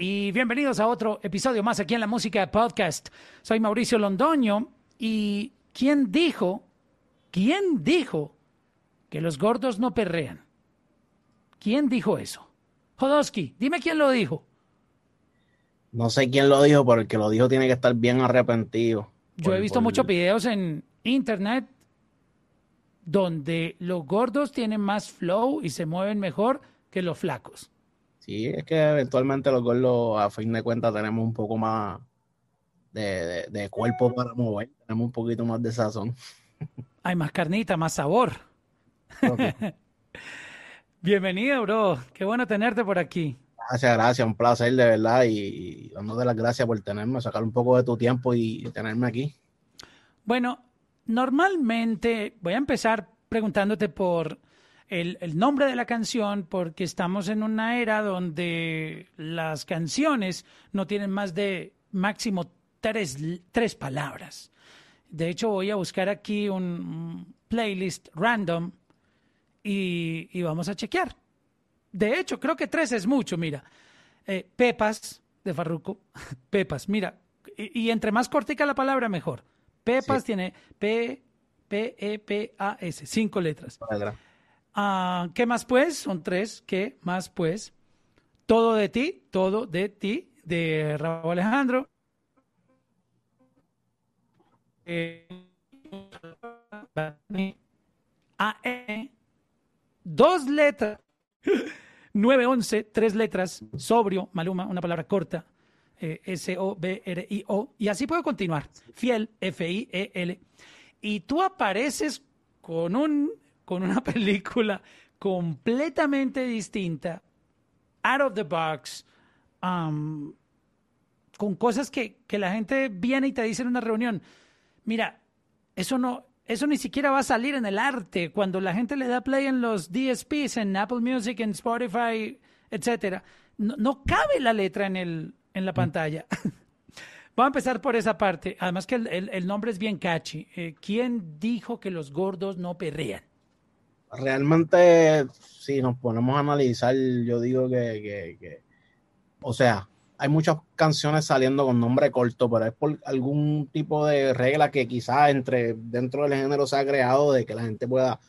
y bienvenidos a otro episodio más aquí en la Música Podcast. Soy Mauricio Londoño y ¿quién dijo, quién dijo que los gordos no perrean? ¿Quién dijo eso? Jodosky, dime quién lo dijo. No sé quién lo dijo, pero el que lo dijo tiene que estar bien arrepentido. Yo he visto muchos videos en internet donde los gordos tienen más flow y se mueven mejor que los flacos. Sí, es que eventualmente los gordos, a fin de cuentas, tenemos un poco más de, cuerpo para mover, tenemos un poquito más de sazón. Hay más carnita, más sabor. Bienvenido, bro. Qué bueno tenerte por aquí. Gracias, gracias. Un placer, de verdad. Y, dándote las gracias por tenerme, sacar un poco de tu tiempo y tenerme aquí. Bueno, normalmente voy a empezar preguntándote por el, nombre de la canción, porque estamos en una era donde las canciones no tienen más de máximo tres, tres palabras. De hecho, voy a buscar aquí un playlist random y, vamos a chequear. De hecho, creo que tres es mucho, mira. Eh, Pepas de Farruco, Pepas, mira. Y, entre más cortica la palabra, mejor. Pepas tiene P, P, E, P, A, S, cinco letras. Ah, ¿Qué más pues? Son tres. ¿Qué más pues? Todo de ti, todo de ti, de Raúl Alejandro. Eh, A, E, dos letras. 911, tres letras, sobrio, Maluma, una palabra corta, eh, S-O-B-R-I-O, y así puedo continuar. Fiel, F-I-E-L. Y tú apareces con, un, con una película completamente distinta, out of the box, um, con cosas que, que la gente viene y te dice en una reunión. Mira, eso no, eso ni siquiera va a salir en el arte. Cuando la gente le da play en los DSPs, en Apple Music, en Spotify, etcétera, no, cabe la letra en, el, en la mm. pantalla. Voy a empezar por esa parte. Además que el, nombre es bien catchy. Eh, ¿Quién dijo que los gordos no perrean? Realmente, si nos ponemos a analizar, yo digo que, que o sea, hay muchas canciones saliendo con nombre corto, pero es por algún tipo de regla que quizás entre dentro del género se ha creado de que la gente pueda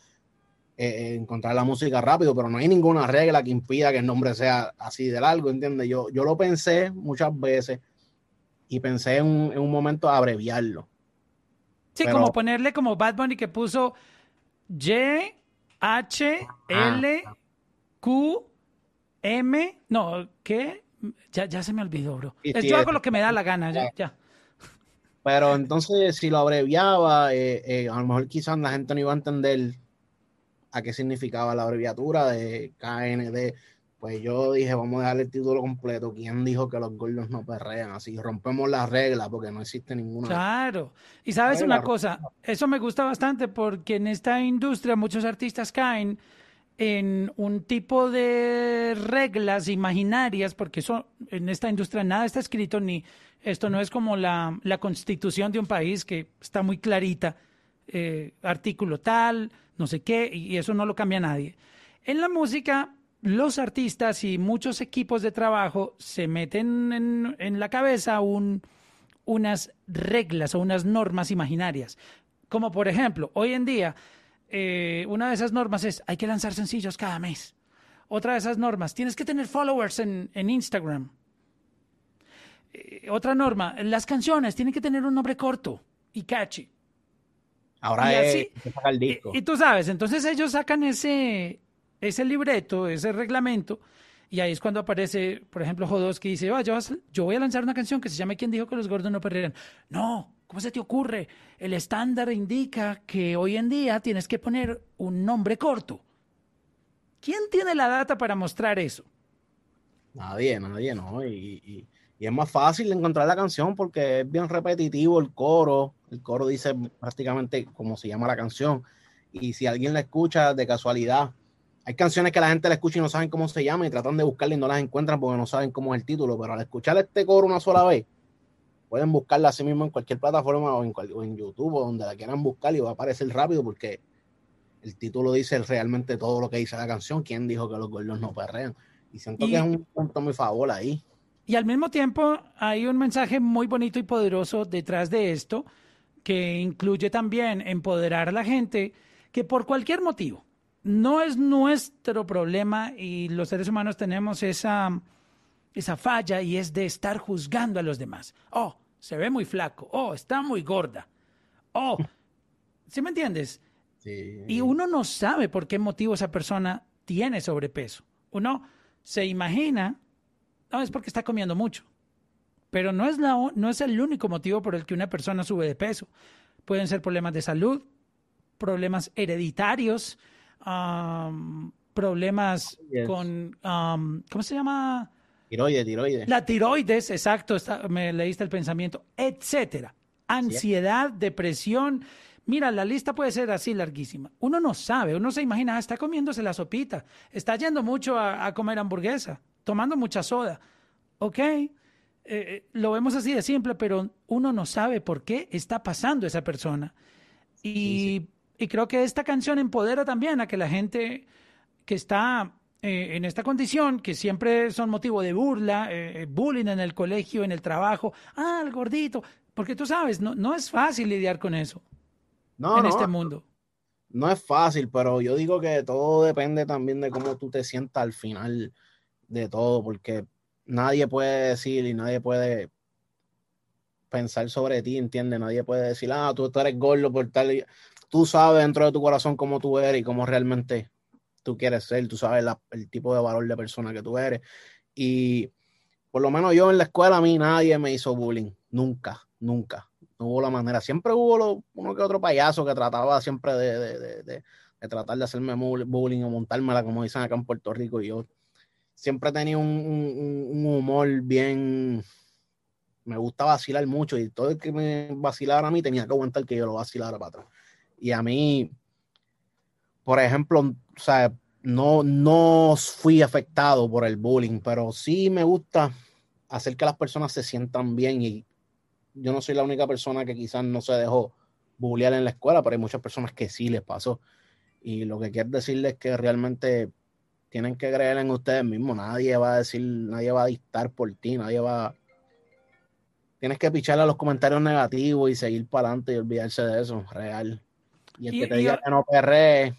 eh, eh, encontrar la música rápido, pero no hay ninguna regla que impida que el nombre sea así de largo, ¿entiendes? Yo, yo lo pensé muchas veces y pensé en un, momento abreviarlo. Sí, como ponerle como Bad Bunny que puso J, H, L, Q, M, no, ¿qué? Ya, ya se me olvidó, bro. yo hago lo que me da la gana, ya. ya. Pero entonces, si lo abreviaba, eh, eh, a lo mejor quizás la gente no iba a entender a qué significaba la abreviatura de KND. Pues yo dije, vamos a dejar el título completo. ¿Quién dijo que los gordos no perrean? Así rompemos las reglas porque no existe ninguna. Claro. Y sabes una cosa, eso me gusta bastante porque en esta industria muchos artistas caen en un tipo de reglas imaginarias, porque eso en esta industria nada está escrito, ni esto no es como la, constitución de un país que está muy clarita, eh, artículo tal, no sé qué, y eso no lo cambia nadie. En la música, los artistas y muchos equipos de trabajo se meten en, la cabeza unas reglas o unas normas imaginarias. Como por ejemplo, hoy en día eh, una de esas normas es hay que lanzar sencillos cada mes. Otra de esas normas, tienes que tener followers en, Instagram. Eh, otra norma, las canciones tienen que tener un nombre corto y catchy. Ahora y el disco. Y, tú sabes, entonces ellos sacan ese, ese libreto, ese reglamento, y ahí es cuando aparece, por ejemplo, Jodosky dice, yo, voy a lanzar una canción que se llama ¿Quién dijo que los gordos no perreran? No, ¿Cómo se te ocurre? El estándar indica que hoy en día tienes que poner un nombre corto. ¿Quién tiene la data para mostrar eso? Nadie, nadie, ¿no? Y, es más fácil encontrar la canción porque es bien repetitivo el coro. El coro dice prácticamente cómo se llama la canción. Y si alguien la escucha de casualidad, hay canciones que la gente la escucha y no saben cómo se llama y tratan de buscarla y no las encuentran porque no saben cómo es el título. Pero al escuchar este coro una sola vez, pueden buscarla así mismo en cualquier plataforma o en, YouTube o donde la quieran buscar y va a aparecer rápido porque el título dice realmente todo lo que dice la canción. ¿Quién dijo que los gordos no perrean? Y siento que es un punto muy favor ahí. Y al mismo tiempo hay un mensaje muy bonito y poderoso detrás de esto que incluye también empoderar a la gente que por cualquier motivo, no es nuestro problema y los seres humanos tenemos esa, esa falla y es de estar juzgando a los demás. Oh, se ve muy flaco. Oh, está muy gorda. Oh, ¿sí me entiendes? Sí. Y uno no sabe por qué motivo esa persona tiene sobrepeso. Uno se imagina, no, es porque está comiendo mucho. Pero no es, la, no es el único motivo por el que una persona sube de peso. Pueden ser problemas de salud, problemas hereditarios, problemas con, ¿cómo se llama? Tiroides, tiroides. La tiroides, exacto, me leíste el pensamiento, etcétera. Ansiedad, depresión. Mira, la lista puede ser así larguísima. Uno no sabe, uno se imagina, ah, está comiéndose la sopita, está yendo mucho a, comer hamburguesa, tomando mucha soda. Ok, eh, eh, lo vemos así de simple, pero uno no sabe por qué está pasando esa persona. Y y creo que esta canción empodera también a que la gente que está eh, en esta condición, que siempre son motivo de burla, eh, bullying en el colegio, en el trabajo, ah, el gordito, porque tú sabes, no, no es fácil lidiar con eso no, en este mundo. No es fácil, pero yo digo que todo depende también de cómo tú te sientas al final de todo, porque nadie puede decir y nadie puede pensar sobre ti, ¿entiendes? Nadie puede decir, ah, tú eres gordo por tal tú sabes dentro de tu corazón cómo tú eres y cómo realmente tú quieres ser, tú sabes el tipo de valor de persona que tú eres. Y por lo menos yo en la escuela a mí nadie me hizo bullying, nunca, nunca. No hubo la manera. Siempre hubo uno que otro payaso que trataba siempre de, tratar de hacerme bullying o montármela, como dicen acá en Puerto Rico. Y yo siempre tenía un, un humor bien, me gusta vacilar mucho y todo el que me vacilara a mí tenía que aguantar que yo lo vacilara para atrás. Y a mí, por ejemplo, o sea, no, no fui afectado por el bullying, pero sí me gusta hacer que las personas se sientan bien y yo no soy la única persona que quizás no se dejó bullear en la escuela, pero hay muchas personas que sí les pasó. Y lo que quiero decirles es que realmente tienen que creer en ustedes mismos. Nadie va a decir, nadie va a dictar por ti, nadie va. Tienes que picharle a los comentarios negativos y seguir para adelante y olvidarse de eso, real. Y el que te diga que no perree,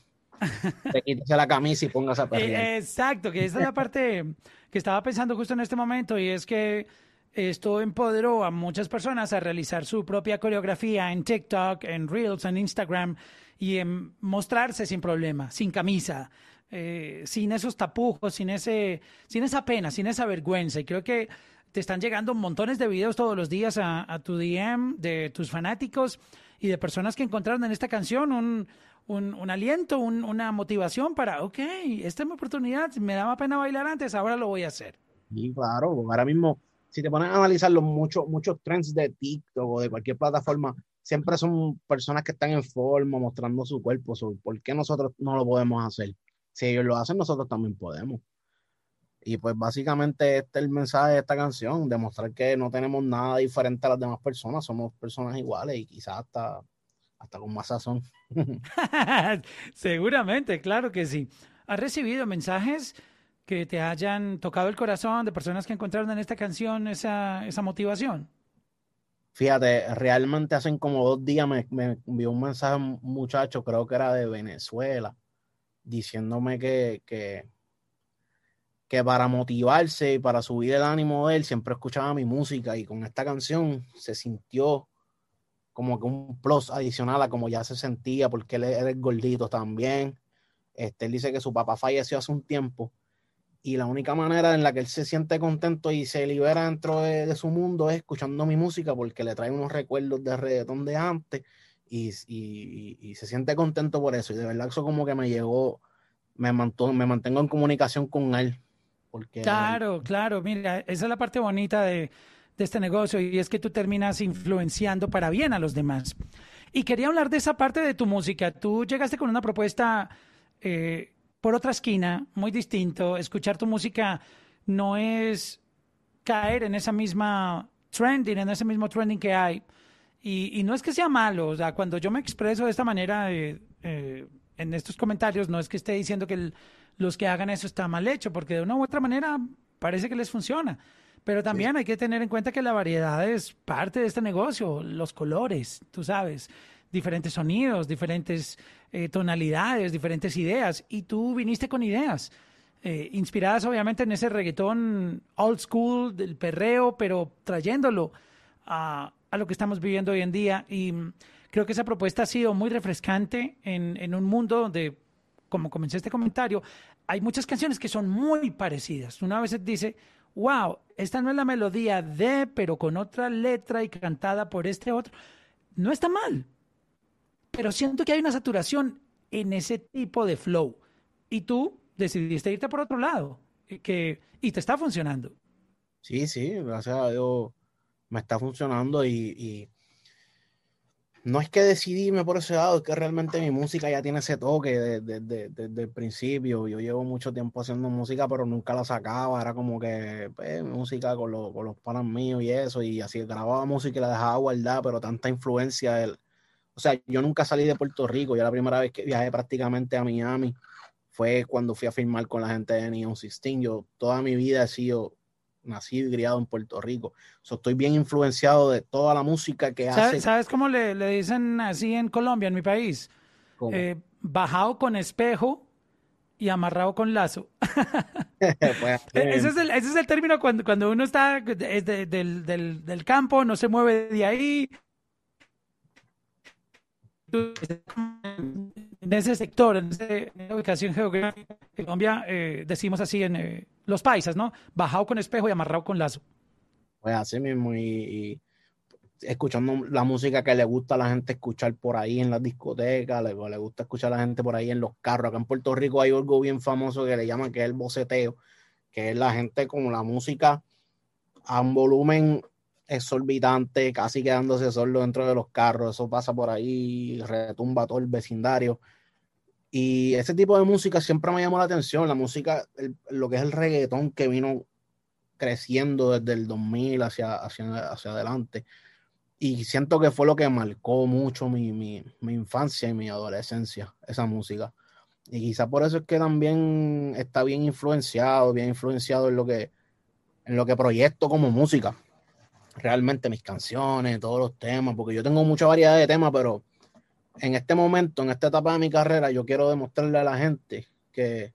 te quítese la camisa y póngase a perrear. Exacto, que esa es la parte que estaba pensando justo en este momento y es que esto empoderó a muchas personas a realizar su propia coreografía en TikTok, en Reels, en Instagram y en mostrarse sin problema, sin camisa, eh, sin esos tapujos, sin, ese, sin esa pena, sin esa vergüenza. Y creo que te están llegando montones de videos todos los días a, a tu DM de tus fanáticos y de personas que encontraron en esta canción un, un, aliento, una motivación para, ok, esta es mi oportunidad, me daba pena bailar antes, ahora lo voy a hacer. Y claro, ahora mismo, si te pones a analizar los muchos, muchos trends de TikTok o de cualquier plataforma, siempre son personas que están en forma, mostrando su cuerpo. ¿Por qué nosotros no lo podemos hacer? Si ellos lo hacen, nosotros también podemos. Y pues básicamente este es el mensaje de esta canción, demostrar que no tenemos nada diferente a las demás personas, somos personas iguales y quizás hasta, hasta con más sazón. Seguramente, claro que sí. ¿Has recibido mensajes que te hayan tocado el corazón de personas que encontraron en esta canción esa, esa motivación? Fíjate, realmente hacen como dos días me, me envió un mensaje un muchacho, creo que era de Venezuela, diciéndome que, que que para motivarse y para subir el ánimo de él siempre escuchaba mi música y con esta canción se sintió como que un plus adicional a como ya se sentía porque él era gordito también. Este, él dice que su papá falleció hace un tiempo y la única manera en la que él se siente contento y se libera dentro de, su mundo es escuchando mi música porque le trae unos recuerdos de reggaetón de antes y, y, se siente contento por eso y de verdad eso como que me llegó, me, me mantengo en comunicación con él claro, claro, mira, esa es la parte bonita de, este negocio y es que tú terminas influenciando para bien a los demás. Y quería hablar de esa parte de tu música. Tú llegaste con una propuesta eh, por otra esquina, muy distinto. Escuchar tu música no es caer en esa misma trending, en ese mismo trending que hay. Y, no es que sea malo, o sea, cuando yo me expreso de esta manera eh, eh, en estos comentarios, no es que esté diciendo que el, los que hagan eso está mal hecho, porque de una u otra manera parece que les funciona. Pero también hay que tener en cuenta que la variedad es parte de este negocio, los colores, tú sabes, diferentes sonidos, diferentes eh, tonalidades, diferentes ideas. Y tú viniste con ideas, eh, inspiradas obviamente en ese reggaetón old school del perreo, pero trayéndolo a, a lo que estamos viviendo hoy en día. Y creo que esa propuesta ha sido muy refrescante en, en un mundo donde, como comencé este comentario, hay muchas canciones que son muy parecidas. Una vez dice, wow, esta no es la melodía de, pero con otra letra y cantada por este otro. No está mal, pero siento que hay una saturación en ese tipo de flow. Y tú decidiste irte por otro lado, que, y te está funcionando. Sí, sí, gracias a Dios me está funcionando y no es que decidirme por ese lado, es que realmente mi música ya tiene ese toque desde, el principio. Yo llevo mucho tiempo haciendo música, pero nunca la sacaba. Era como que pues, música con, con los panas míos y eso. Y así grababa música y la dejaba guardar, pero tanta influencia. O sea, yo nunca salí de Puerto Rico. Ya la primera vez que viajé prácticamente a Miami fue cuando fui a firmar con la gente de Neon 16. Yo toda mi vida he sido nacido y criado en Puerto Rico. estoy bien influenciado de toda la música que hace. ¿Sabes cómo le, dicen así en Colombia, en mi país? Eh, bajado con espejo y amarrado con lazo. Pues, ese, es el, ese, es el, término cuando, cuando uno está del, del, del campo, no se mueve de ahí en ese sector, en, esa ubicación geográfica Colombia, eh, decimos así en eh, los paisas, ¿no? Bajado con espejo y amarrado con lazo. Pues así mismo, y, escuchando la música que le gusta a la gente escuchar por ahí en las discotecas, le, le, gusta escuchar a la gente por ahí en los carros. Acá en Puerto Rico hay algo bien famoso que le llaman que es el boceteo, que es la gente con la música a un volumen exorbitante, casi quedándose solo dentro de los carros. Eso pasa por ahí, retumba todo el vecindario. Y ese tipo de música siempre me llamó la atención. La música, lo que es el reggaetón que vino creciendo desde el 2000 hacia, hacia, hacia adelante. Y siento que fue lo que marcó mucho mi, mi, mi infancia y mi adolescencia, esa música. Y quizá por eso es que también está bien influenciado, bien influenciado en lo que, en lo que proyecto como música realmente mis canciones, todos los temas, porque yo tengo mucha variedad de temas, pero en este momento, en esta etapa de mi carrera, yo quiero demostrarle a la gente que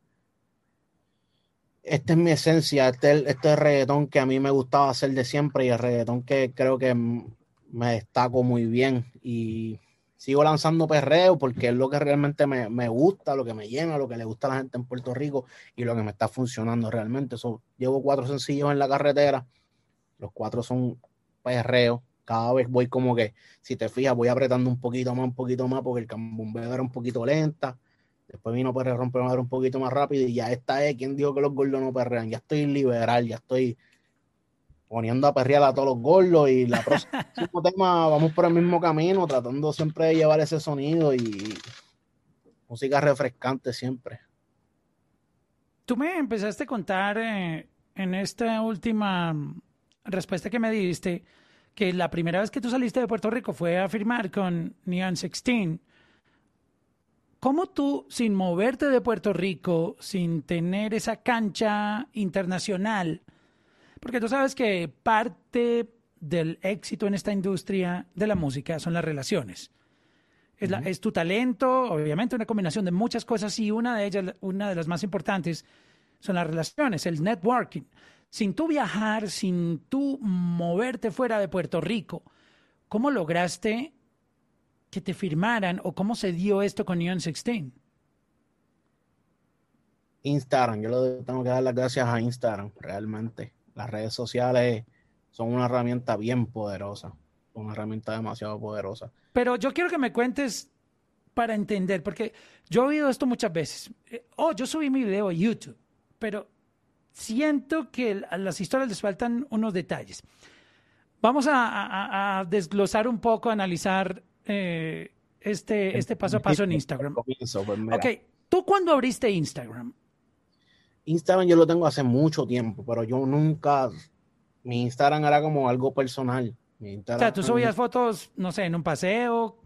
esta es mi esencia, este es, este reggaetón que a mí me gustaba hacer de siempre y el reggaetón que creo que me destaco muy bien y sigo lanzando perreo porque es lo que realmente me, me, gusta, lo que me llena, lo que le gusta a la gente en Puerto Rico y lo que me está funcionando realmente. Eso, llevo cuatro sencillos en la carretera los cuatro son perreos. Cada vez voy como que, si te fijas, voy apretando un poquito más, un poquito más, porque el cambumbeo era un poquito lenta. Después vino Perre Romper un poquito más rápido y ya está es quien dijo que los gordos no perrean. Ya estoy liberal, ya estoy poniendo a perrear a todos los gordos y la próxima tema vamos por el mismo camino, tratando siempre de llevar ese sonido y música refrescante siempre. Tú me empezaste a contar eh, en esta última respuesta que me diste, que la primera vez que tú saliste de Puerto Rico fue a firmar con Neon 16. ¿Cómo tú, sin moverte de Puerto Rico, sin tener esa cancha internacional, porque tú sabes que parte del éxito en esta industria de la música son las relaciones. Es, es, tu talento, obviamente una combinación de muchas cosas y una de ellas, una de las más importantes, son las relaciones, el networking sin tú viajar, sin tú moverte fuera de Puerto Rico, ¿cómo lograste que te firmaran o cómo se dio esto con Neon 16? Instagram, yo le tengo que dar las gracias a Instagram, realmente. Las redes sociales son una herramienta bien poderosa, una herramienta demasiado poderosa. Pero yo quiero que me cuentes para entender, porque yo he oído esto muchas veces. Eh, oh, yo subí mi video a YouTube, pero siento que a las historias les faltan unos detalles. Vamos a, desglosar un poco, analizar eh, este, este paso a paso en Instagram. Pues, ok, ¿tú cuándo abriste Instagram? Instagram yo lo tengo hace mucho tiempo, pero yo nunca, mi Instagram era como algo personal. O sea, tú subías fotos, no sé, en un paseo,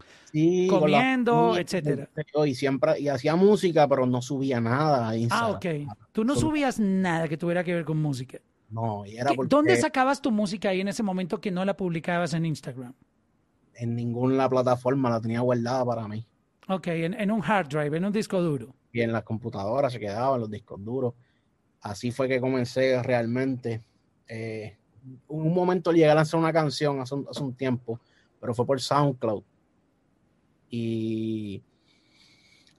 comiendo, etcétera. Y siempre, y hacía música, pero no subía nada Ah, ok. Tú no subías nada que tuviera que ver con música. No, y era porque ¿Dónde sacabas tu música ahí en ese momento que no la publicabas en Instagram? En ninguna plataforma la tenía guardada para mí. Ok, en, un hard drive, en un disco duro. Y en las computadoras se quedaban los discos duros. Así fue que comencé realmente. Eh, un momento llegué a lanzar una canción hace un tiempo, pero fue por SoundCloud. Y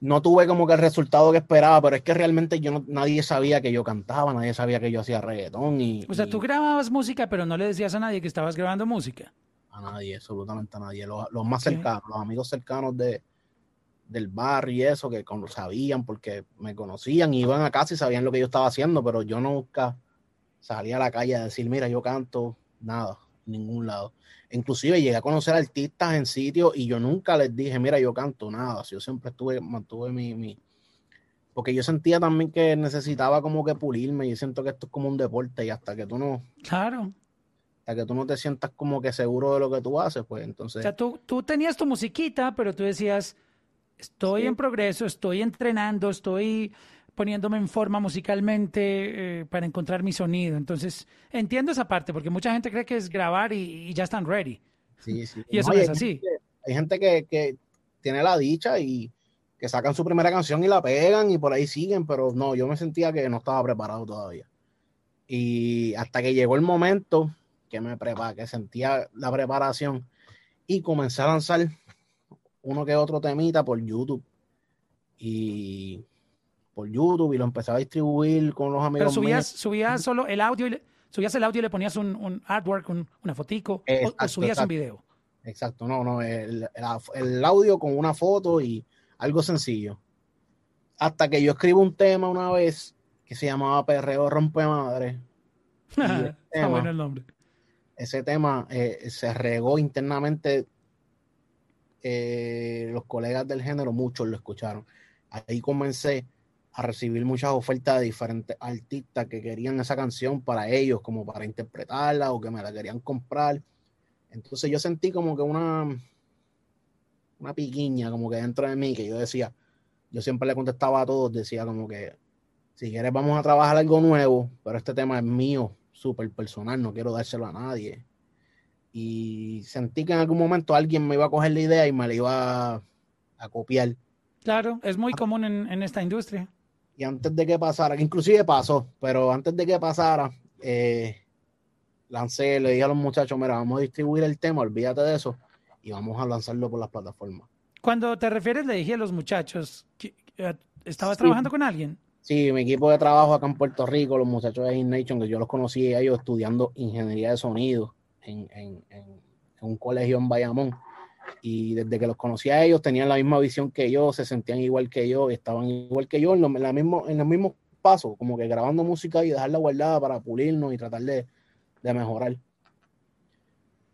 no tuve como que el resultado que esperaba, pero es que realmente yo no, nadie sabía que yo cantaba, nadie sabía que yo hacía reggaetón. Y, o sea, tú grababas música, pero no le decías a nadie que estabas grabando música. A nadie, absolutamente a nadie. Los, más cercanos, los amigos cercanos de, del barrio y eso, que sabían porque me conocían, iban a casa y sabían lo que yo estaba haciendo, pero yo nunca salía a la calle a decir, mira, yo canto, nada, ningún lado. Inclusive llegué a conocer artistas en sitios y yo nunca les dije, mira, yo canto nada. Yo siempre estuve, mantuve mi, mi, porque yo sentía también que necesitaba como que pulirme. y siento que esto es como un deporte y hasta que tú no. Claro. Hasta que tú no te sientas como que seguro de lo que tú haces, pues entonces. O sea, tú, tú tenías tu musiquita, pero tú decías, estoy en progreso, estoy entrenando, estoy poniéndome en forma musicalmente eh, para encontrar mi sonido. Entonces, entiendo esa parte, porque mucha gente cree que es grabar y, ya están ready. Sí, sí. y eso no, es así. hay gente que, tiene la dicha y que sacan su primera canción y la pegan y por ahí siguen, pero no, yo me sentía que no estaba preparado todavía. Y hasta que llegó el momento que me preparé, que sentía la preparación y comencé a lanzar uno que otro temita por YouTube. Y por YouTube y lo empezaba a distribuir con los amigos. Pero subías, subías solo el audio, y subías el audio y le ponías un, artwork, una fotico, o, subías un video. Exacto, no, no, el, audio con una foto y algo sencillo. Hasta que yo escribo un tema una vez que se llamaba Perreo Rompe Madre. Está bueno el nombre. Ese tema eh, se regó internamente. Eh, los colegas del género, muchos lo escucharon. Ahí comencé a recibir muchas ofertas de diferentes artistas que querían esa canción para ellos, como para interpretarla o que me la querían comprar. Entonces yo sentí como que una, una piquiña como que dentro de mí, que yo decía, yo siempre le contestaba a todos, decía como que, si quieres vamos a trabajar algo nuevo, pero este tema es mío, súper personal, no quiero dárselo a nadie. Y sentí que en algún momento alguien me iba a coger la idea y me la iba a, copiar. Claro, es muy común en, en esta industria y antes de que pasara, que inclusive pasó, pero antes de que pasara, eh, lancé, le dije a los muchachos, mira, vamos a distribuir el tema, olvídate de eso, y vamos a lanzarlo por las plataformas. Cuando te refieres, le dije a los muchachos, eh, ¿estabas trabajando con alguien? Sí, mi equipo de trabajo acá en Puerto Rico, los muchachos de Nation, que yo los conocí a ellos estudiando ingeniería de sonido en, en un colegio en Bayamón y desde que los conocí a ellos tenían la misma visión que yo, se sentían igual que yo, estaban igual que yo en, la mismo, en los mismos pasos, como que grabando música y dejarla guardada para pulirnos y tratar de, de mejorar.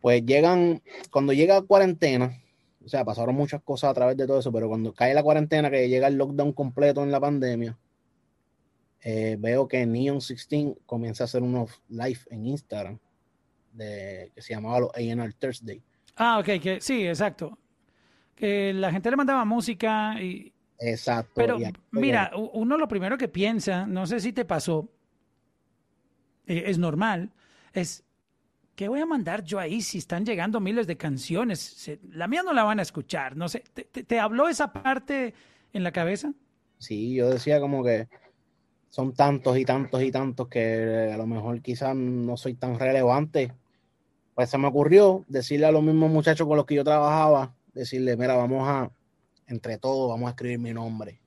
Pues llegan, cuando llega cuarentena, o sea, pasaron muchas cosas a través de todo eso, pero cuando cae la cuarentena, que llega el lockdown completo en la pandemia, eh, veo que Neon 16 comienza a hacer unos live en Instagram de, que se llamaba los ANR Thursday Ah, ok, que sí, exacto. Que la gente le mandaba música y... Exacto. Pero mira, uno lo primero que piensa, no sé si te pasó, eh, es normal, es, ¿qué voy a mandar yo ahí si están llegando miles de canciones? la mía no la van a escuchar, no sé. ¿Te, te habló esa parte en la cabeza? Sí, yo decía como que son tantos y tantos y tantos que a lo mejor quizás no soy tan relevante pues se me ocurrió decirle a los mismos muchachos con los que yo trabajaba, decirle, mira, vamos a, entre todos, vamos a escribir mi nombre.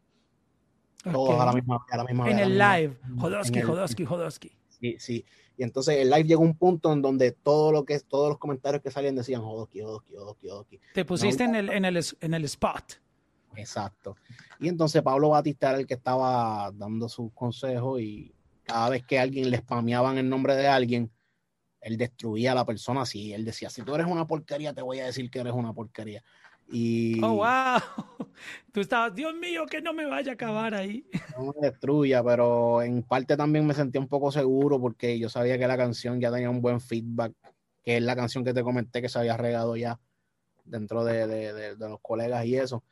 Todos a la misma, a la misma En el live, Jodosky, Jodosky, Jodosky. Sí, sí. Y entonces el live llegó a un punto en donde todo lo que todos los comentarios que salían decían Jodosky, Jodosky, Jodosky, Jodosky. Te pusiste en, el, en, el, en el spot. Exacto. Y entonces Pablo Batista era el que estaba dando sus consejos y cada vez que alguien le spameaban el nombre de alguien, él destruía a la persona así. Él decía, si tú eres una porquería, te voy a decir que eres una porquería. Y... Oh, wow. Tú estabas, Dios mío, que no me vaya a acabar ahí. No me destruya, pero en parte también me sentía un poco seguro porque yo sabía que la canción ya tenía un buen feedback, que es la canción que te comenté que se había regado ya dentro de, de los colegas y eso.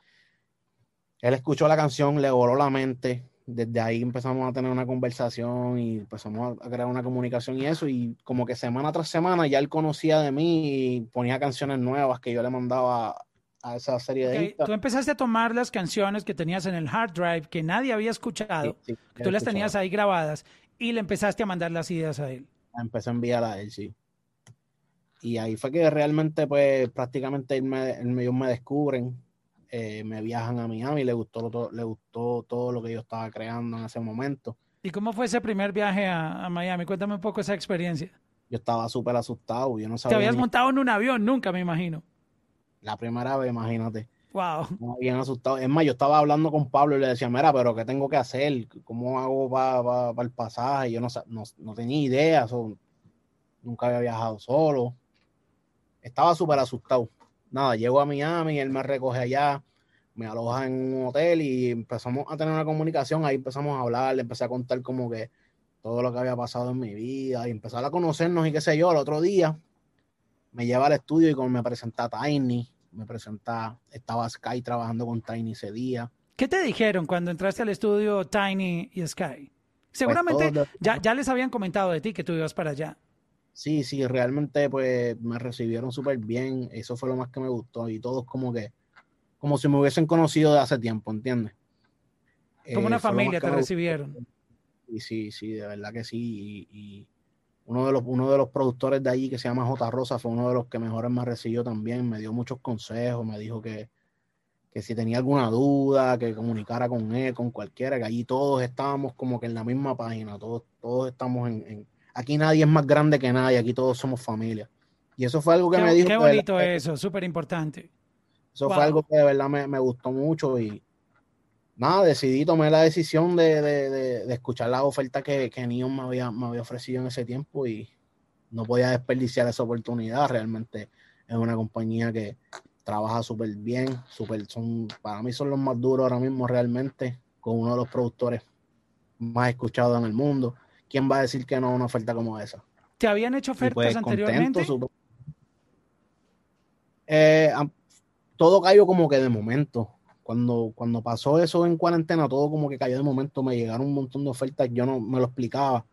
Él escuchó la canción, le voló la mente, desde ahí empezamos a tener una conversación y empezamos a crear una comunicación y eso, y como que semana tras semana ya él conocía de mí y ponía canciones nuevas que yo le mandaba a esa serie de okay. Tú empezaste a tomar las canciones que tenías en el hard drive que nadie había escuchado, que tú las tenías ahí grabadas, y le empezaste a mandar las ideas a él. Empecé a enviar a él, sí. Y ahí fue que realmente, pues, prácticamente él me, ellos me descubren eh, me viajan a Miami, le gustó, todo, le gustó todo lo que yo estaba creando en ese momento. ¿Y cómo fue ese primer viaje a, Miami? Cuéntame un poco esa experiencia. Yo estaba súper asustado, yo no sabía. Te habías montado en un avión, nunca me imagino. La primera vez, imagínate. Wow. Bien asustado. Es más, yo estaba hablando con Pablo y le decía, mira, pero ¿qué tengo que hacer? ¿Cómo hago para el pasaje? Yo no, no, tenía idea, nunca había viajado solo. Estaba súper asustado nada, llego a Miami, él me recoge allá, me aloja en un hotel y empezamos a tener una comunicación, ahí empezamos a hablar, le empecé a contar como que todo lo que había pasado en mi vida y empezar a conocernos y qué sé yo, el otro día me lleva al estudio y como me presenta Tiny, me presenta, estaba Sky trabajando con Tiny ese día. ¿Qué te dijeron cuando entraste al estudio Tiny y Sky? Seguramente pues ya, ya les habían comentado de ti que tú ibas para allá. Sí, sí, realmente pues me recibieron súper bien, eso fue lo más que me gustó y todos como que, como si me hubiesen conocido de hace tiempo, ¿entiendes? Como una eh, familia te recibieron. Y sí, sí, de verdad que sí. Y, uno, de los, uno de los productores de allí que se llama J. Rosa fue uno de los que mejores me recibió también, me dio muchos consejos, me dijo que, que si tenía alguna duda, que comunicara con él, con cualquiera, que allí todos estábamos como que en la misma página, todos, todos estamos en aquí nadie es más grande que nadie, aquí todos somos familia. Y eso fue algo que me dijo. Qué bonito eso, súper importante. Eso fue algo que de verdad me, gustó mucho y nada, decidí, tomar la decisión de, escuchar la oferta que, que Neon me había, me había ofrecido en ese tiempo y no podía desperdiciar esa oportunidad. Realmente es una compañía que trabaja súper bien, super, son, para mí son los más duros ahora mismo realmente, con uno de los productores más escuchados en el mundo. ¿Quién va a decir que no a una oferta como esa? ¿Te habían hecho ofertas pues, anteriormente? Eh, todo cayó como que de momento. Cuando, cuando pasó eso en cuarentena, todo como que cayó de momento. Me llegaron un montón de ofertas, yo no me lo explicaba.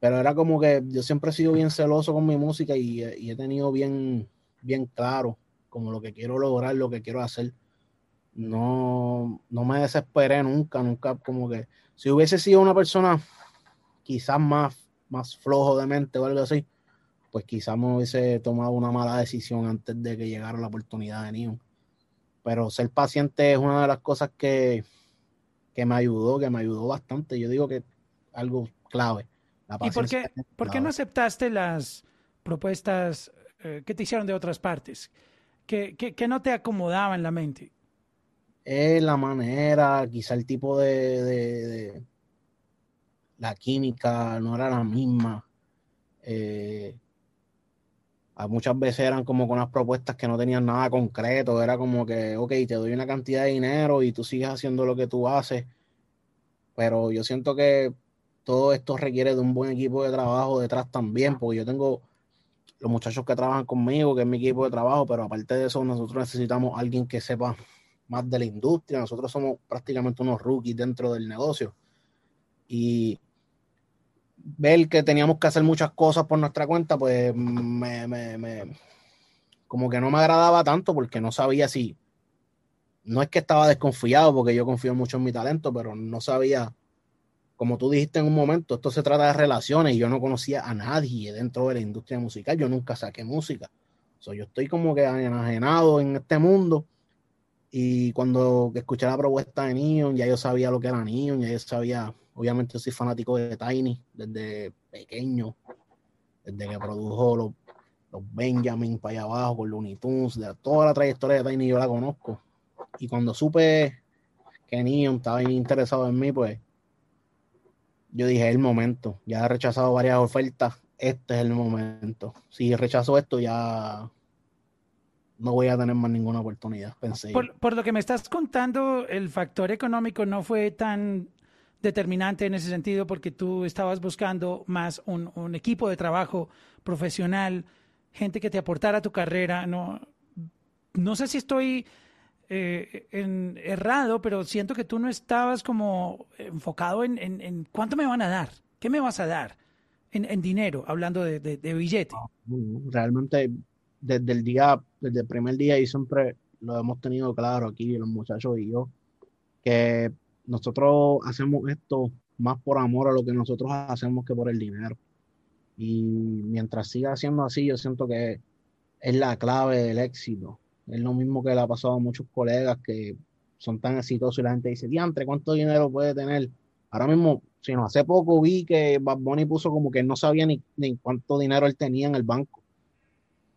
Pero era como que yo siempre he sido bien celoso con mi música y, he tenido bien, bien claro como lo que quiero lograr, lo que quiero hacer. No, no me desesperé nunca, nunca como que si hubiese sido una persona quizás más, más flojo de mente o algo así, pues quizás me hubiese tomado una mala decisión antes de que llegara la oportunidad de Neon. Pero ser paciente es una de las cosas que, que me ayudó, que me ayudó bastante. Yo digo que algo clave. ¿Y por qué, por qué no aceptaste las propuestas eh, que te hicieron de otras partes? ¿Qué, qué, no te acomodaba en la mente? Es la manera, quizá el tipo de, la química no era la misma. Eh, muchas veces eran como con unas propuestas que no tenían nada concreto, era como que, ok, te doy una cantidad de dinero y tú sigues haciendo lo que tú haces, pero yo siento que todo esto requiere de un buen equipo de trabajo detrás también, porque yo tengo los muchachos que trabajan conmigo, que es mi equipo de trabajo, pero aparte de eso nosotros necesitamos alguien que sepa más de la industria, nosotros somos prácticamente unos rookies dentro del negocio. Y ver que teníamos que hacer muchas cosas por nuestra cuenta, pues me, me, como que no me agradaba tanto porque no sabía si, no es que estaba desconfiado porque yo confío mucho en mi talento, pero no sabía, como tú dijiste en un momento, esto se trata de relaciones y yo no conocía a nadie dentro de la industria musical, yo nunca saqué música. So, yo estoy como que enajenado en este mundo y cuando escuché la propuesta de Neon, ya yo sabía lo que era Neon, ya yo sabía Obviamente soy fanático de Tiny desde pequeño, desde que produjo los, los Benjamin para allá abajo con Looney Tunes, toda la trayectoria de Tiny yo la conozco. Y cuando supe que Neon estaba interesado en mí, pues yo dije, el momento. Ya he rechazado varias ofertas, este es el momento. Si rechazo esto, ya no voy a tener más ninguna oportunidad, pensé. Por, por, lo que me estás contando, el factor económico no fue tan determinante en ese sentido porque tú estabas buscando más un, equipo de trabajo profesional, gente que te aportara a tu carrera. No, no sé si estoy eh, en, errado, pero siento que tú no estabas como enfocado en, en, cuánto me van a dar, qué me vas a dar en, dinero, hablando de, de, billete. Realmente, desde el día, desde el primer día y siempre lo hemos tenido claro aquí, los muchachos y yo, que nosotros hacemos esto más por amor a lo que nosotros hacemos que por el dinero. Y mientras siga siendo así, yo siento que es la clave del éxito. Es lo mismo que le ha pasado a muchos colegas que son tan exitosos y la gente dice, diantre, ¿cuánto dinero puede tener? Ahora mismo, si no, hace poco vi que Bad Bunny puso como que no sabía ni, ni cuánto dinero él tenía en el banco.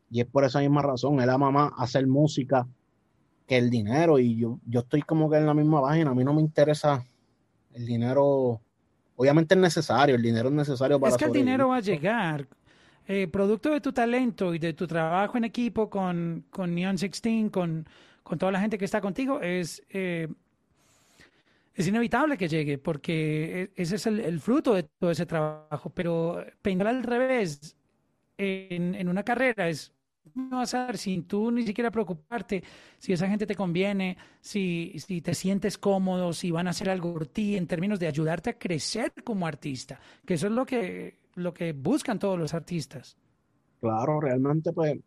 Y es por esa misma razón, él ama más hacer música que el dinero. Y yo, yo estoy como que en la misma página, a mí no me interesa el dinero. Obviamente es necesario, el dinero es necesario para... Es que el dinero va a llegar. Eh, producto de tu talento y de tu trabajo en equipo con, con Neon 16, con, con toda la gente que está contigo, es, eh, es inevitable que llegue, porque e, ese es el, fruto de todo ese trabajo. Pero pensar al revés en, en una carrera es a dar sin tú ni siquiera preocuparte si esa gente te conviene, si, si te sientes cómodo, si van a hacer algo por ti en términos de ayudarte a crecer como artista, que eso es lo que lo que buscan todos los artistas. Claro, realmente pues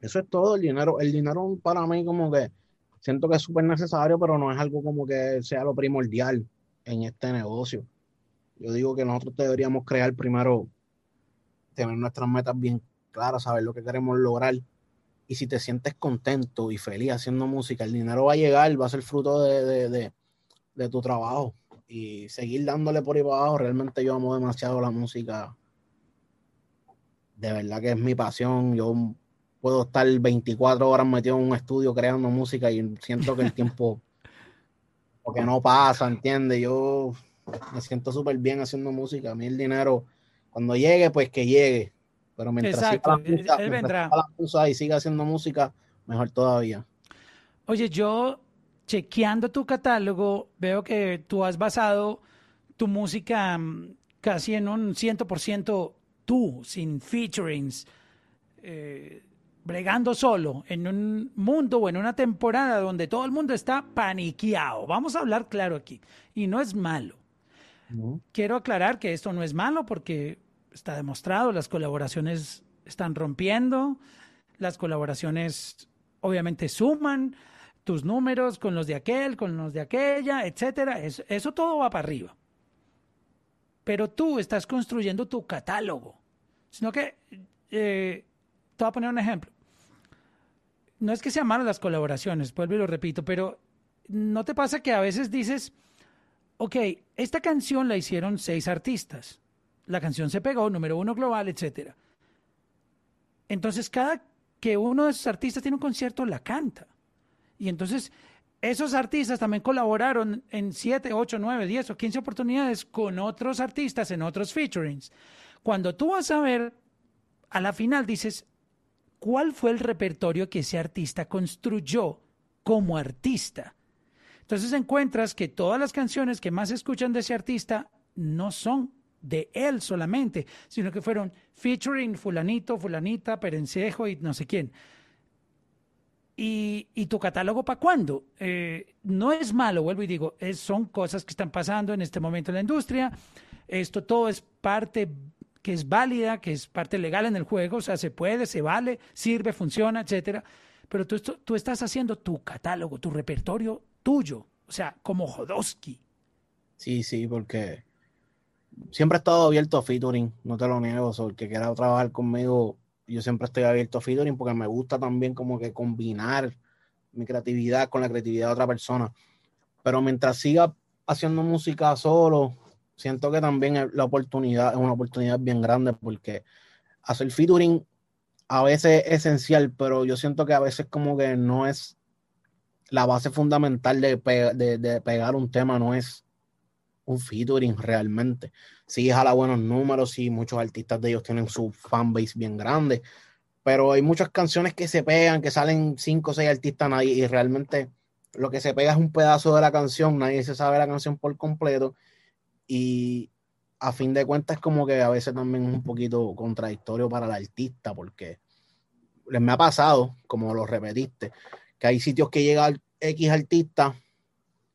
eso es todo el dinero. El dinero para mí como que siento que es súper necesario, pero no es algo como que sea lo primordial en este negocio. Yo digo que nosotros deberíamos crear primero, tener nuestras metas bien claras, saber lo que queremos lograr. Y si te sientes contento y feliz haciendo música, el dinero va a llegar, va a ser fruto de, de tu trabajo y seguir dándole por ahí para abajo. Realmente yo amo demasiado la música. De verdad que es mi pasión. Yo puedo estar 24 horas metido en un estudio creando música y siento que el tiempo, porque no pasa, ¿entiendes? Yo me siento súper bien haciendo música. A mí el dinero, cuando llegue, pues que llegue. Pero mientras siga la música, y siga haciendo música, mejor todavía. Oye, yo chequeando tu catálogo, veo que tú has basado tu música mm, casi en un 100% tú, sin featurings, eh, bregando solo, en un mundo o en una temporada donde todo el mundo está paniqueado. Vamos a hablar claro aquí. Y no es malo. Quiero aclarar que esto no es malo porque está demostrado, las colaboraciones están rompiendo, las colaboraciones obviamente suman, tus números con los de aquel, con los de aquella, etcétera. Eso, todo va para arriba. Pero tú estás construyendo tu catálogo. Sino que, eh, te voy a poner un ejemplo. No es que sean malas las colaboraciones, vuelvo y lo repito, pero ¿no te pasa que a veces dices, ok, esta canción la hicieron seis artistas, la canción se pegó, número uno global, etcétera. Entonces, cada que uno de esos artistas tiene un concierto, la canta. Y entonces esos artistas también colaboraron en 7, 8, 9, 10 o 15 oportunidades con otros artistas en otros featurings. Cuando tú vas a ver, a la final dices, ¿cuál fue el repertorio que ese artista construyó como artista? Entonces encuentras que todas las canciones que más escuchan de ese artista no son de él solamente, sino que fueron featuring fulanito, fulanita, perencejo y no sé quién. ¿Y, tu catálogo para cuándo? Eh, no es malo, vuelvo y digo, es, son cosas que están pasando en este momento en la industria. Esto todo es parte que es válida, que es parte legal en el juego, o sea, se puede, se vale, sirve, funciona, etcétera. Pero tú, tú estás haciendo tu catálogo, tu repertorio tuyo, o sea, como Jodowski. Sí, sí, porque siempre he estado abierto a featuring, no te lo niego, o el que quiera trabajar conmigo yo siempre estoy abierto a featuring porque me gusta también como que combinar mi creatividad con la creatividad de otra persona. Pero mientras siga haciendo música solo, siento que también la oportunidad es una oportunidad bien grande porque hacer featuring a veces es esencial, pero yo siento que a veces como que no es la base fundamental de, de pegar un tema, no es un featuring realmente. Sí, jala buenos números, sí, muchos artistas de ellos tienen su fanbase bien grande, pero hay muchas canciones que se pegan, que salen cinco o seis artistas nadie, y realmente lo que se pega es un pedazo de la canción, nadie se sabe la canción por completo, y a fin de cuentas como que a veces también es un poquito contradictorio para el artista, porque les me ha pasado, como lo repetiste, que hay sitios que llega X artista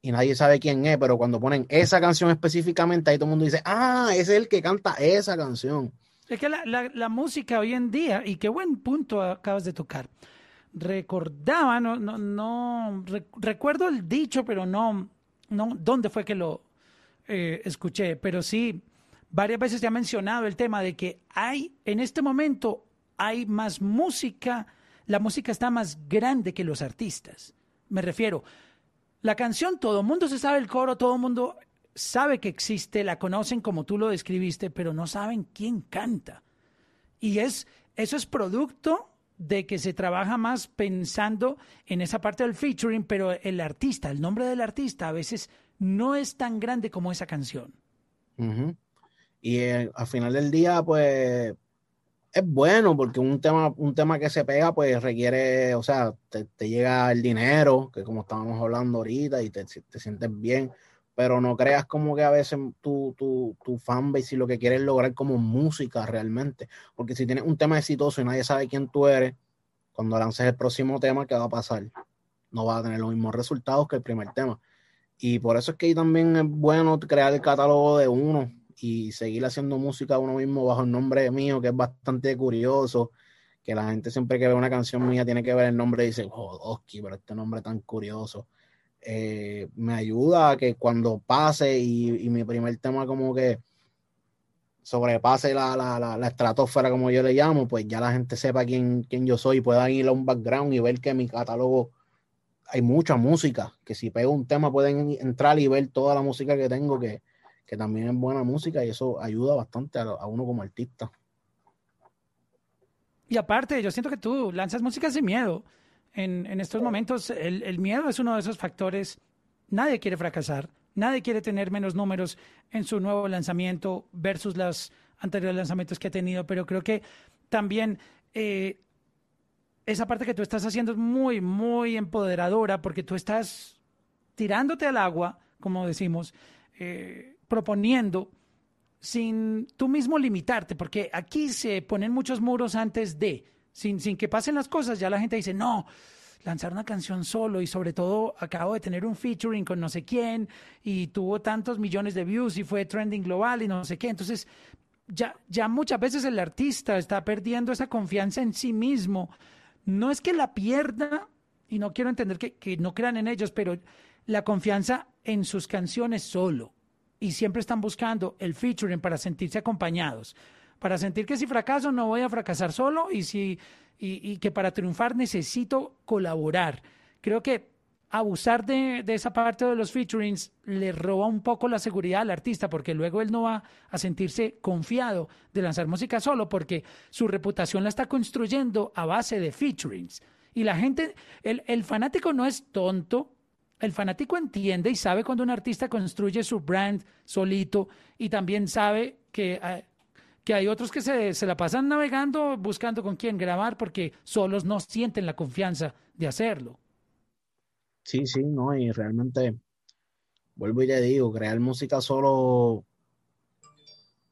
y nadie sabe quién es, pero cuando ponen esa canción específicamente, ahí todo el mundo dice, ah, es el que canta esa canción. Es que la, música hoy en día, y qué buen punto acabas de tocar, recordaba, no, no, no recuerdo el dicho, pero no, no, ¿dónde fue que lo eh, escuché? Pero sí, varias veces ya ha mencionado el tema de que hay, en este momento, hay más música, la música está más grande que los artistas. Me refiero, la canción, todo el mundo se sabe el coro, todo el mundo sabe que existe, la conocen como tú lo describiste, pero no saben quién canta. Y es, eso es producto de que se trabaja más pensando en esa parte del featuring, pero el artista, el nombre del artista a veces no es tan grande como esa canción. Y eh, al final del día, pues es bueno porque un tema, un tema que se pega, pues requiere, o sea, te, llega el dinero, que como estábamos hablando ahorita, y te, te, sientes bien, pero no creas como que a veces tu, tu, tu fanbase y lo que quieres lograr como música realmente, porque si tienes un tema exitoso y nadie sabe quién tú eres, cuando lances el próximo tema, ¿qué va a pasar? No va a tener los mismos resultados que el primer tema. Y por eso es que también es bueno crear el catálogo de uno, y seguir haciendo música uno mismo bajo el nombre mío, que es bastante curioso, que la gente siempre que ve una canción mía tiene que ver el nombre y dice, oh, pero este nombre tan curioso. Eh, me ayuda a que cuando pase y, mi primer tema como que sobrepase la, la, la, la, estratosfera, como yo le llamo, pues ya la gente sepa quién, quién yo soy, pueda ir a un background y ver que en mi catálogo hay mucha música, que si pego un tema pueden entrar y ver toda la música que tengo, que, que también es buena música y eso ayuda bastante a, uno como artista. Y aparte, yo siento que tú lanzas música sin miedo. En, en estos momentos, el, el, miedo es uno de esos factores. Nadie quiere fracasar, nadie quiere tener menos números en su nuevo lanzamiento versus los anteriores lanzamientos que ha tenido, pero creo que también eh, esa parte que tú estás haciendo es muy, muy empoderadora porque tú estás tirándote al agua, como decimos, eh, proponiendo sin tú mismo limitarte, porque aquí se ponen muchos muros antes de, sin, sin que pasen las cosas, ya la gente dice, no, lanzar una canción solo y sobre todo acabo de tener un featuring con no sé quién y tuvo tantos millones de views y fue trending global y no sé qué. Entonces, ya, ya muchas veces el artista está perdiendo esa confianza en sí mismo. No es que la pierda, y no quiero entender que, que no crean en ellos, pero la confianza en sus canciones solo y siempre están buscando el featuring para sentirse acompañados, para sentir que si fracaso no voy a fracasar solo y, si, y, que para triunfar necesito colaborar. Creo que abusar de, de, esa parte de los featurings le roba un poco la seguridad al artista porque luego él no va a sentirse confiado de lanzar música solo porque su reputación la está construyendo a base de featurings. Y la gente, el, el fanático no es tonto, el fanático entiende y sabe cuando un artista construye su brand solito y también sabe que, ah, que hay otros que se, se, la pasan navegando buscando con quién grabar porque solos no sienten la confianza de hacerlo. Sí, sí, no, y realmente vuelvo y le digo, crear música solo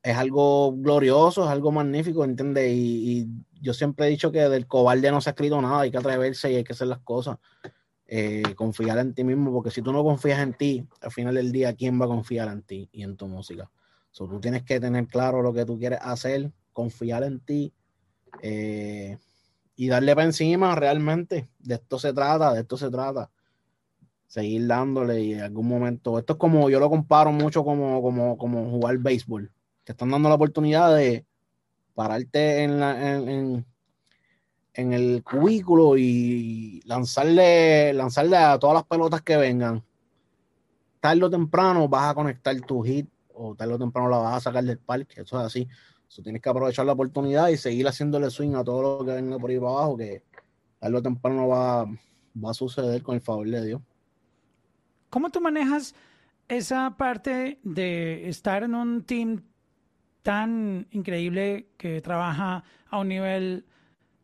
es algo glorioso, es algo magnífico, ¿entiendes? Y, y, yo siempre he dicho que del cobarde no se ha escrito nada, hay que atreverse y hay que hacer las cosas. Eh, confiar en ti mismo, porque si tú no confías en ti, al final del día, ¿quién va a confiar en ti y en tu música? So, tú tienes que tener claro lo que tú quieres hacer, confiar en ti eh, y darle para encima realmente. De esto se trata, de esto se trata. Seguir dándole y en algún momento, esto es como, yo lo comparo mucho como, como, como jugar béisbol. Te están dando la oportunidad de pararte en, la, en en el cubículo y lanzarle, lanzarle a todas las pelotas que vengan. Tarde o temprano vas a conectar tu hit o tarde o temprano la vas a sacar del parque. Eso es así. Eso tienes que aprovechar la oportunidad y seguir haciéndole swing a todo lo que venga por ahí para abajo, que tarde o temprano va, va a suceder con el favor de Dios. ¿Cómo tú manejas esa parte de estar en un team tan increíble que trabaja a un nivel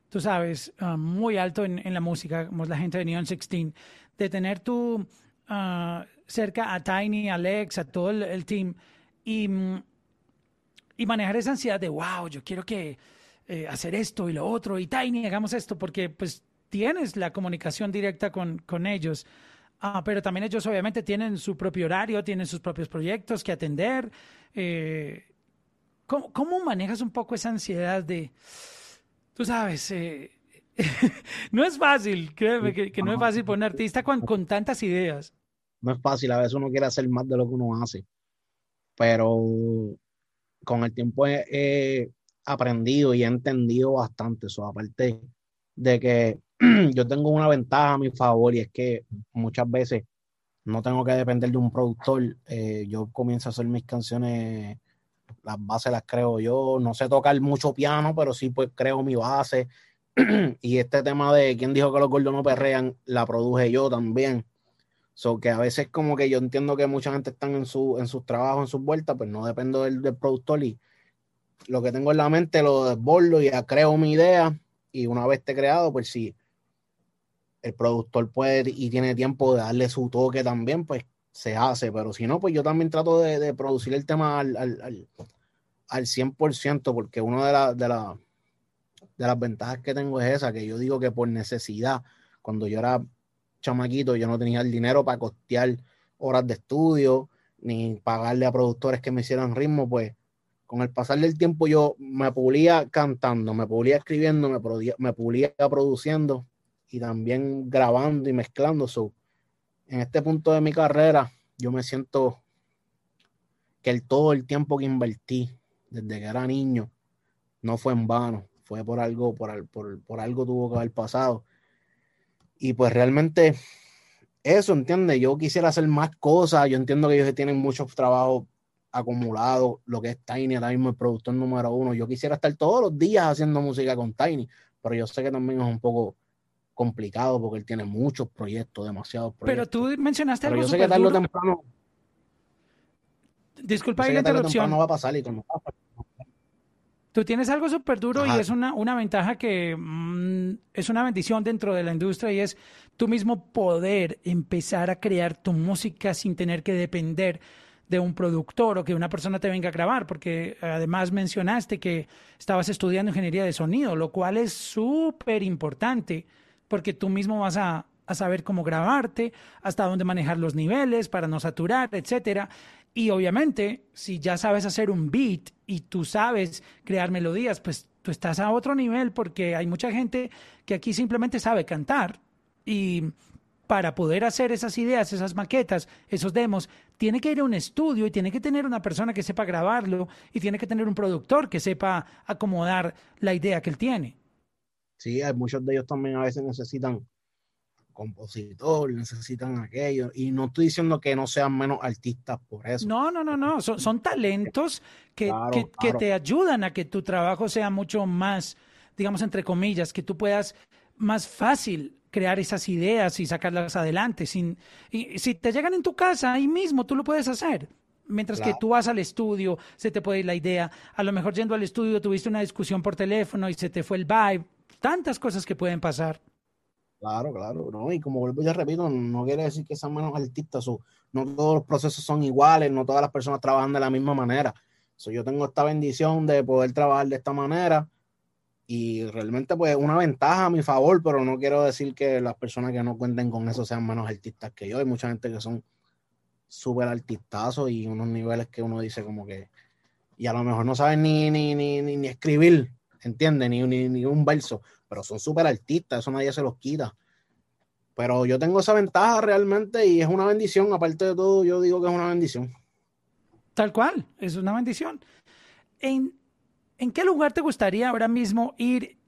tú sabes, ah, muy alto en, la música, como la gente de Neon 16, de tener tú ah, cerca a Tiny, a Alex, a todo el, team y, y, manejar esa ansiedad de, wow, yo quiero que eh, hacer esto y lo otro, y Tiny, hagamos esto, porque pues tienes la comunicación directa con, con ellos. Ah, pero también ellos obviamente tienen su propio horario, tienen sus propios proyectos que atender. Eh, ¿cómo, manejas un poco esa ansiedad de, tú sabes, eh, no es fácil, créeme que, no es fácil poner artista con, con tantas ideas. No es fácil, a veces uno quiere hacer más de lo que uno hace, pero con el tiempo he, aprendido y he entendido bastante eso, aparte de que yo tengo una ventaja a mi favor y es que muchas veces no tengo que depender de un productor. Eh, yo comienzo a hacer mis canciones, las bases las creo yo. No sé tocar mucho piano, pero sí pues creo mi base. y este tema de quién dijo que los gordos no perrean, la produje yo también. So que a veces como que yo entiendo que mucha gente está en, su, en sus trabajos, en sus vueltas, pues no dependo del, del productor y lo que tengo en la mente lo desbordo y ya creo mi idea y una vez esté creado, pues sí, el productor puede y tiene tiempo de darle su toque también, pues se hace, pero si no, pues yo también trato de, producir el tema al, al, al, 100%, porque una de, de, de las ventajas que tengo es esa, que yo digo que por necesidad, cuando yo era chamaquito, yo no tenía el dinero para costear horas de estudio, ni pagarle a productores que me hicieran ritmo, pues con el pasar del tiempo yo me pulía cantando, me pulía escribiendo, me, me pulía produciendo y también grabando y mezclando. En este punto de mi carrera, yo me siento que el, todo el tiempo que invertí desde que era niño no fue en vano, fue por algo, por, por, por algo tuvo que haber pasado. Y pues realmente eso, ¿entiendes? Yo quisiera hacer más cosas, yo entiendo que ellos tienen muchos trabajos acumulados, lo que es Tiny, ahora mismo el productor número uno. Yo quisiera estar todos los días haciendo música con Tiny, pero yo sé que también es un poco complicado porque él tiene muchos proyectos, demasiados proyectos. Pero tú mencionaste algo. Pero yo sé que tarde o temprano. Disculpa la interrupción. No va a pasar y Tú tienes algo súper duro y es una, una ventaja que mm, es una bendición dentro de la industria y es tú mismo poder empezar a crear tu música sin tener que depender de un productor o que una persona te venga a grabar, porque además mencionaste que estabas estudiando ingeniería de sonido, lo cual es súper importante porque tú mismo vas a, saber cómo grabarte, hasta dónde manejar los niveles para no saturar, etcétera. Y obviamente, si ya sabes hacer un beat y tú sabes crear melodías, pues tú estás a otro nivel porque hay mucha gente que aquí simplemente sabe cantar y para poder hacer esas ideas, esas maquetas, esos demos, tiene que ir a un estudio y tiene que tener una persona que sepa grabarlo y tiene que tener un productor que sepa acomodar la idea que él tiene. Sí, hay muchos de ellos también a veces necesitan compositor, necesitan aquello. Y no estoy diciendo que no sean menos artistas por eso. No, no, no, no. Son, son talentos que, que, te ayudan a que tu trabajo sea mucho más, digamos, entre comillas, que tú puedas más fácil crear esas ideas y sacarlas adelante. Sin, y si te llegan en tu casa, ahí mismo tú lo puedes hacer. Mientras que tú vas al estudio, se te puede ir la idea. A lo mejor yendo al estudio tuviste una discusión por teléfono y se te fue el vibe tantas cosas que pueden pasar. Claro, claro, ¿no? Y como vuelvo ya repito, no quiere decir que sean menos artistas, o no todos los procesos son iguales, no todas las personas trabajan de la misma manera. yo tengo esta bendición de poder trabajar de esta manera y realmente pues una ventaja a mi favor, pero no quiero decir que las personas que no cuenten con eso sean menos artistas que yo. Hay mucha gente que son súper artistazos y unos niveles que uno dice como que, y a lo mejor no saben ni, ni, ni, ni escribir, ¿entiendes? Ni, ni, un verso, pero son súper artistas, eso nadie se los quita. Pero yo tengo esa ventaja realmente y es una bendición, aparte de todo, yo digo que es una bendición. Tal cual, es una bendición. ¿En, ¿En qué lugar te gustaría ahora mismo ir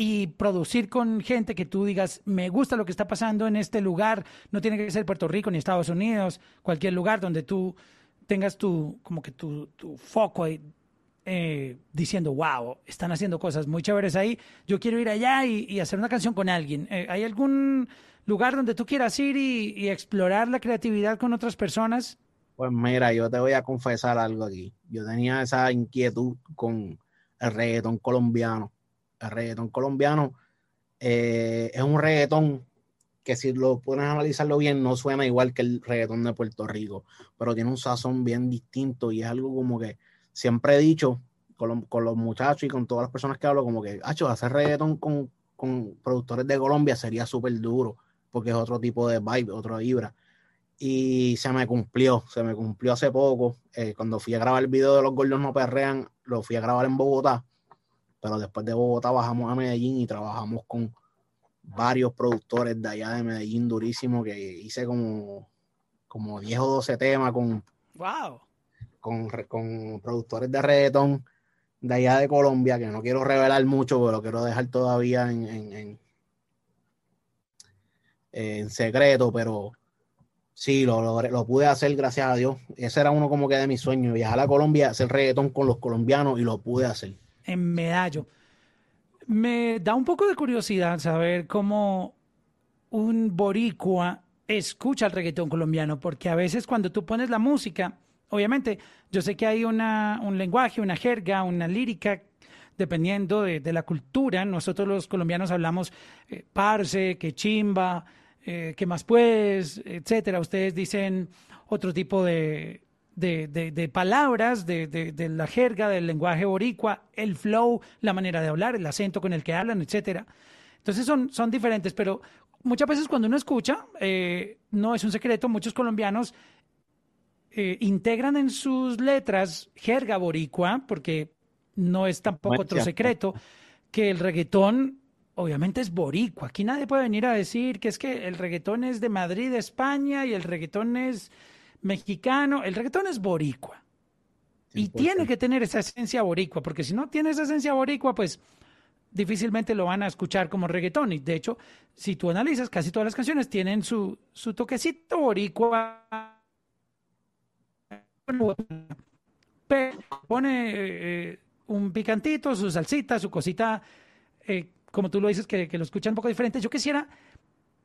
y producir con gente que tú digas, me gusta lo que está pasando en este lugar, no tiene que ser Puerto Rico ni Estados Unidos, cualquier lugar donde tú tengas tu, como que tu, tu foco eh, diciendo, wow, están haciendo cosas muy chéveres ahí, yo quiero ir allá y, hacer una canción con alguien. Eh, ¿Hay algún lugar donde tú quieras ir y, explorar la creatividad con otras personas? Pues mira, yo te voy a confesar algo aquí. Yo tenía esa inquietud con el reggaetón colombiano. El reggaetón colombiano eh, es un reggaetón que si lo puedes analizarlo bien, no suena igual que el reggaetón de Puerto Rico, pero tiene un sazón bien distinto y es algo como que siempre he dicho con, los muchachos y con todas las personas que hablo, como que, hacho, hacer reggaeton con, productores de Colombia sería súper duro. porque es otro tipo de vibe, otra vibra. Y se me cumplió, se me cumplió hace poco. Eh, cuando fui a grabar el video de Los Gordos No Perrean, lo fui a grabar en Bogotá, pero después de Bogotá bajamos a Medellín y trabajamos con varios productores de allá de Medellín durísimo que hice como, como 10 o 12 temas con, wow. Con, con productores de reggaetón de allá de Colombia, que no quiero revelar mucho, pero lo quiero dejar todavía en, en, en, secreto, pero sí, lo, lo, pude hacer, gracias a Dios. Ese era uno como que de mis sueños, viajar a Colombia, hacer reggaetón con los colombianos y lo pude hacer. En Medallo. Me da un poco de curiosidad saber cómo un boricua escucha el reggaetón colombiano, porque a veces cuando tú pones la música, obviamente, yo sé que hay una, un lenguaje, una jerga, una lírica, dependiendo de, la cultura. Nosotros los colombianos hablamos eh, parce, que chimba, eh, que más pues, etcétera. Ustedes dicen otro tipo de, de, palabras, de, la jerga, del lenguaje boricua, el flow, la manera de hablar, el acento con el que hablan, etcétera. Entonces son, son diferentes, pero muchas veces cuando uno escucha, eh, no es un secreto, muchos colombianos eh, integran en sus letras jerga boricua, porque no es tampoco otro secreto, que el reggaetón obviamente es boricua. Aquí nadie puede venir a decir que es que el reggaetón es de Madrid, España, y el reggaetón es mexicano. El reggaetón es boricua. Y tiene que tener esa esencia boricua, porque si no tiene esa esencia boricua, pues difícilmente lo van a escuchar como reggaetón. Y de hecho, si tú analizas, casi todas las canciones tienen su, su toquecito boricua pone eh, un picantito, su salsita, su cosita, eh, como tú lo dices, que, lo escuchan un poco diferente. Yo quisiera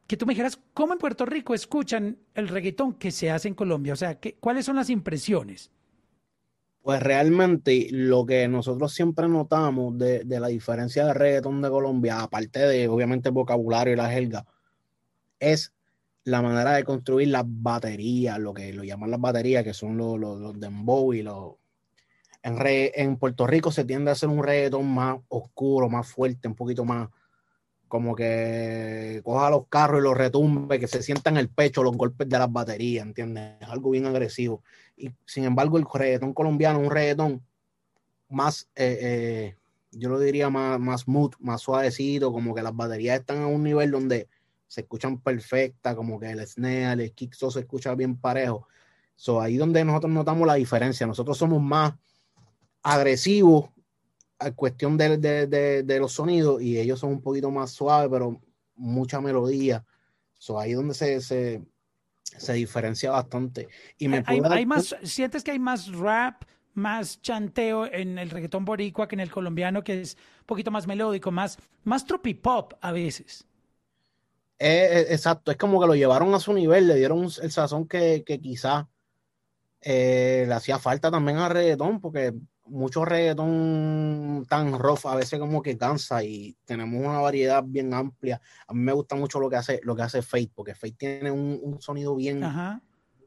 que tú me dijeras cómo en Puerto Rico escuchan el reggaetón que se hace en Colombia. O sea, ¿cuáles son las impresiones? Pues realmente lo que nosotros siempre notamos de, de la diferencia de reggaetón de Colombia, aparte de obviamente el vocabulario y la jerga, es la manera de construir las baterías, lo que lo llaman las baterías, que son los, los, dembow y los... En, en Puerto Rico se tiende a hacer un reggaetón más oscuro, más fuerte, un poquito más como que coja los carros y los retumbe, que se sienta en el pecho los golpes de las baterías, ¿entiendes? Es algo bien agresivo. Y sin embargo, el reggaetón colombiano un reggaetón más, eh, eh, yo lo diría más, más smooth, más suavecito, como que las baterías están a un nivel donde se escuchan perfectas, como que el snare, el kick, se escucha bien parejo. So, ahí donde nosotros notamos la diferencia. Nosotros somos más agresivos a cuestión de, de, de, los sonidos y ellos son un poquito más suaves, pero mucha melodía. So, ahí donde se, se, se diferencia bastante. Y me hay, hay más, ¿Sientes que hay más rap, más chanteo en el reggaetón boricua que en el colombiano, que es un poquito más melódico, más, más tropipop a veces? Exacto, es como que lo llevaron a su nivel, le dieron el sazón que, que quizás eh, le hacía falta también al reggaetón, porque mucho reggaetón tan rough a veces como que cansa y tenemos una variedad bien amplia. A mí me gusta mucho lo que hace, lo que hace Fate, porque Fate tiene un, sonido bien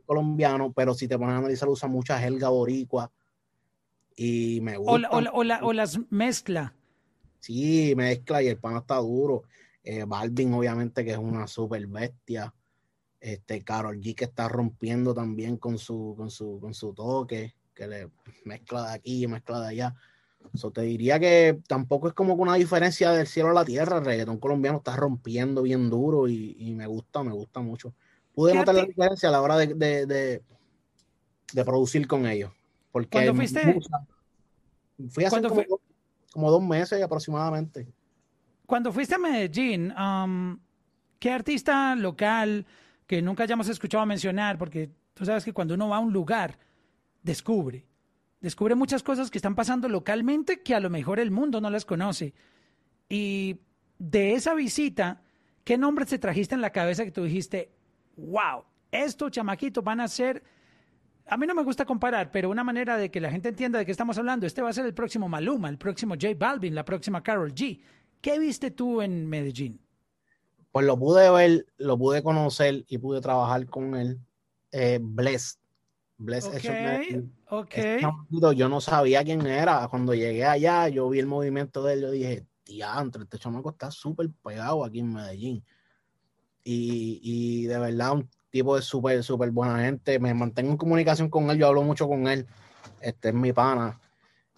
colombiano, pero si te pones a analizar usa mucha helga boricua y me gusta. O, las mezcla. Sí, mezcla y el pan está duro. Eh, Balvin, obviamente, que es una super bestia. Este, Carol G que está rompiendo también con su, con su, con su toque, que le mezcla de aquí y mezcla de allá. Eso te diría que tampoco es como una diferencia del cielo a la tierra. El reggaetón colombiano está rompiendo bien duro y, me gusta, me gusta mucho. Pude notar la diferencia a la hora de, de, de, producir con ellos. Porque ¿Cuándo fuiste? fui hace como, como, dos meses aproximadamente. Cuando fuiste a Medellín, um, ¿qué artista local que nunca hayamos escuchado mencionar? Porque tú sabes que cuando uno va a un lugar, descubre. Descubre muchas cosas que están pasando localmente que a lo mejor el mundo no las conoce. Y de esa visita, ¿qué nombres te trajiste en la cabeza que tú dijiste, wow, estos chamaquitos van a ser a mí no me gusta comparar, pero una manera de que la gente entienda de qué estamos hablando, este va a ser el próximo Maluma, el próximo J Balvin, la próxima Carol G. ¿Qué viste tú en Medellín? Pues lo pude ver, lo pude conocer y pude trabajar con él. Eh, Bless. Bless okay, Yo no sabía quién era. Cuando llegué allá, yo vi el movimiento de él. Yo dije, diantre, este chamaco está súper pegado aquí en Medellín. y, y de verdad un tipo de súper, súper buena gente. Me mantengo en comunicación con él, yo hablo mucho con él. Este es mi pana.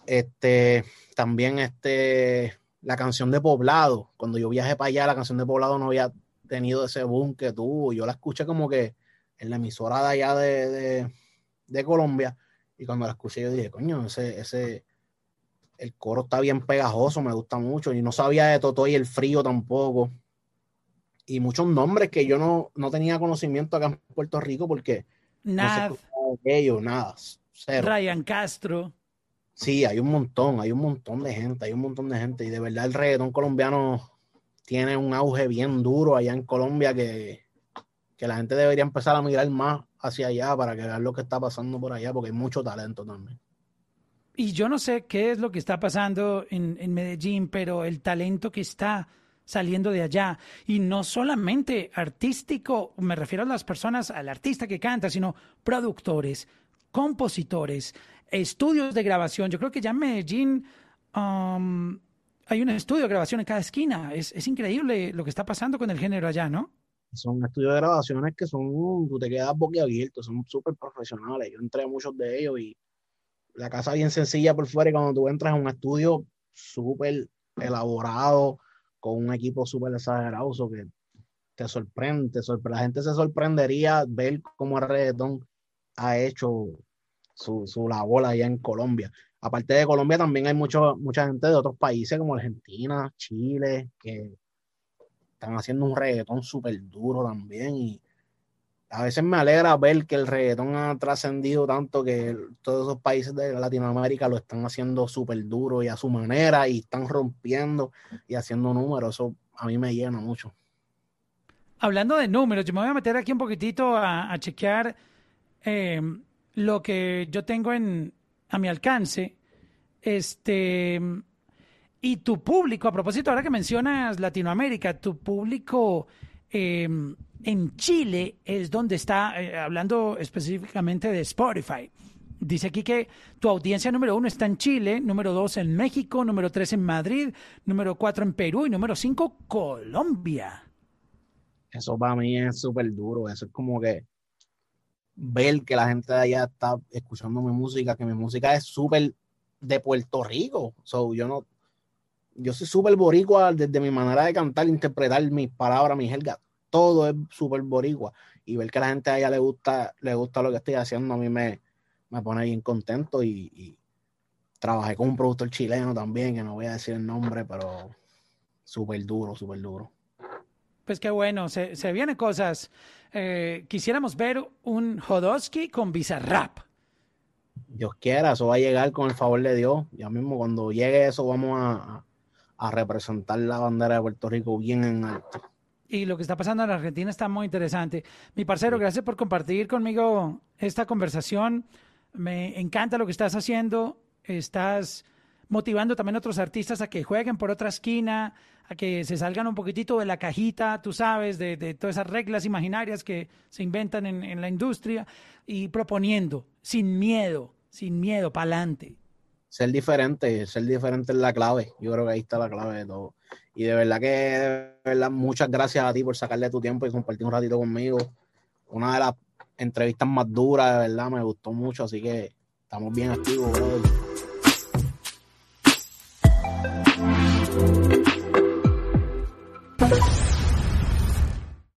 Este, también este, la canción de Poblado, cuando yo viajé para allá, la canción de Poblado no había tenido ese boom que tuvo. Yo la escuché como que en la emisora de allá de, de, Colombia. Y cuando la escuché, yo dije, coño, ese, ese, el coro está bien pegajoso, me gusta mucho. Y no sabía de Toto y el frío tampoco. Y muchos nombres que yo no, no tenía conocimiento acá en Puerto Rico porque nada. No ellos, nada. Ryan Castro. Sí, hay un montón, hay un montón de gente, hay un montón de gente. Y de verdad el reggaetón colombiano tiene un auge bien duro allá en Colombia que, que la gente debería empezar a mirar más hacia allá para que vean lo que está pasando por allá, porque hay mucho talento también. Y yo no sé qué es lo que está pasando en, en Medellín, pero el talento que está saliendo de allá. Y no solamente artístico, me refiero a las personas, al artista que canta, sino productores, compositores, estudios de grabación. Yo creo que ya en Medellín um, hay un estudio de grabación en cada esquina. Es, es increíble lo que está pasando con el género allá, ¿no? Son estudios de grabaciones que son, tú te quedas boquiabierto, son súper profesionales. Yo entré a muchos de ellos y la casa bien sencilla por fuera y cuando tú entras a un estudio súper elaborado, con un equipo súper exagerado, que te sorprende, La gente se sorprendería ver cómo el reggaetón ha hecho su, su labor allá en Colombia aparte de Colombia, también hay mucho, mucha gente de otros países como Argentina, Chile, que están haciendo un reggaetón súper duro también. Y a veces me alegra ver que el reggaetón ha trascendido tanto que todos esos países de Latinoamérica lo están haciendo súper duro y a su manera y están rompiendo y haciendo números. Eso a mí me llena mucho. Hablando de números, yo me voy a meter aquí un poquitito a, chequear eh, lo que yo tengo en, a mi alcance. Este, y tu público, a propósito, ahora que mencionas Latinoamérica, tu público em, en Chile es donde está, eh, hablando específicamente de Spotify. Dice aquí que tu audiencia número uno está en Chile, número dos en México, número tres en Madrid, número cuatro en Perú y número cinco Colombia. Eso para mí es súper duro, eso es como que ver que la gente de allá está escuchando mi música, que mi música es súper de Puerto Rico. So, yo no, yo soy súper boricua desde mi manera de cantar, interpretar mis palabras, mis jergas, todo es súper boricua. Y ver que la gente de allá le gusta, le gusta lo que estoy haciendo, a mí me, me pone bien contento y, y trabajé con un productor chileno también, que no voy a decir el nombre, pero súper duro, súper duro. Pues qué bueno, se, se vienen cosas. Eh, quisiéramos ver un Jodosky con Bizarrap. Dios quiera, eso va a llegar con el favor de Dios. Ya mismo cuando llegue eso vamos a, a representar la bandera de Puerto Rico bien en alto. Y lo que está pasando en Argentina está muy interesante. Mi parcero, gracias por compartir conmigo esta conversación. Me encanta lo que estás haciendo. Estás motivando también a otros artistas a que jueguen por otra esquina, a que se salgan un poquitito de la cajita, tú sabes, de, todas esas reglas imaginarias que se inventan en, la industria y proponiendo, sin miedo, sin miedo, para adelante. Ser diferente, ser diferente es la clave. Yo creo que ahí está la clave de todo. Y de verdad que, de verdad, muchas gracias a ti por sacarle tu tiempo y compartir un ratito conmigo. Una de las entrevistas más duras, de verdad, me gustó mucho, así que estamos bien activos, brother.